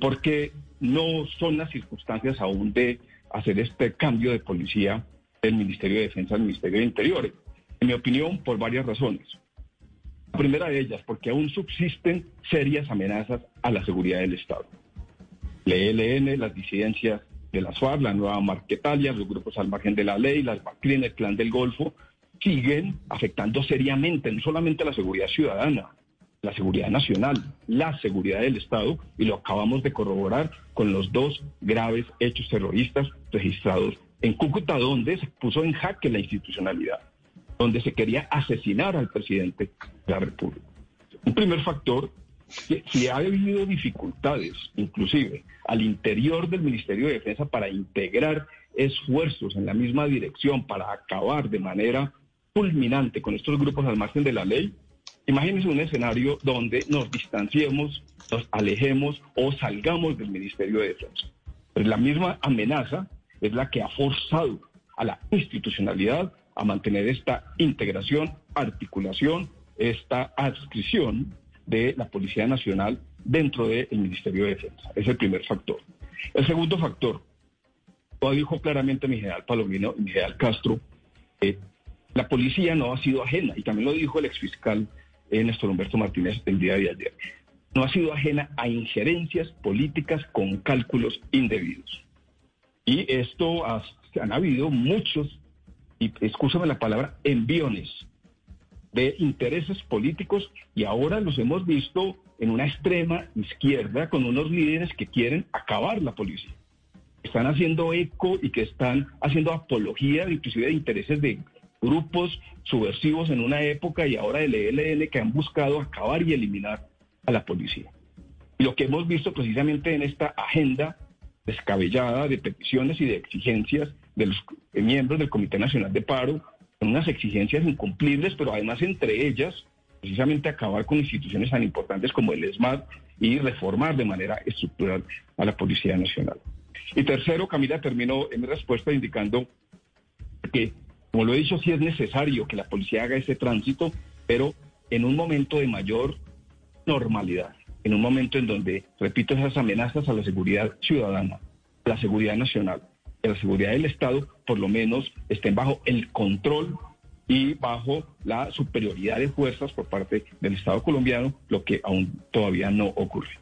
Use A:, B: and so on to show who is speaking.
A: Porque no son las circunstancias aún de hacer este cambio de policía del Ministerio de Defensa al Ministerio de Interior. En mi opinión, por varias razones. La primera de ellas, porque aún subsisten serias amenazas a la seguridad del Estado. El ELN, las disidencias de las FARC, la nueva Marquetalia, los grupos al margen de la ley, las BACRIN, el Clan del Golfo, siguen afectando seriamente no solamente a la seguridad ciudadana, la seguridad nacional, la seguridad del Estado, y lo acabamos de corroborar con los dos graves hechos terroristas registrados en Cúcuta, donde se puso en jaque la institucionalidad, donde se quería asesinar al presidente de la República. Un primer factor que si ha habido dificultades, inclusive al interior del Ministerio de Defensa, para integrar esfuerzos en la misma dirección, para acabar de manera fulminante con estos grupos al margen de la ley, imagínense un escenario donde nos distanciemos, nos alejemos o salgamos del Ministerio de Defensa. Pues la misma amenaza es la que ha forzado a la institucionalidad a mantener esta integración, articulación, esta adscripción de la Policía Nacional dentro del Ministerio de Defensa. Es el primer factor. El segundo factor, lo dijo claramente mi general Palomino y mi general Castro, eh, la policía no ha sido ajena, y también lo dijo el exfiscal eh, Néstor Humberto Martínez el día de ayer, no ha sido ajena a injerencias políticas con cálculos indebidos. Y esto ha, han habido muchos, y escúchame la palabra, enviones de intereses políticos y ahora los hemos visto en una extrema izquierda con unos líderes que quieren acabar la policía. Están haciendo eco y que están haciendo apología inclusive de intereses de grupos subversivos en una época y ahora del ELN que han buscado acabar y eliminar a la policía. Y lo que hemos visto precisamente en esta agenda descabellada de peticiones y de exigencias de los miembros del Comité Nacional de Paro con unas exigencias incumplibles, pero además entre ellas, precisamente acabar con instituciones tan importantes como el ESMAD y reformar de manera estructural a la Policía Nacional. Y tercero, Camila terminó en mi respuesta indicando que, como lo he dicho, sí es necesario que la policía haga ese tránsito, pero en un momento de mayor normalidad, en un momento en donde, repito, esas amenazas a la seguridad ciudadana, la seguridad nacional, la seguridad del Estado por lo menos estén bajo el control y bajo la superioridad de fuerzas por parte del Estado colombiano, lo que aún todavía no ocurre.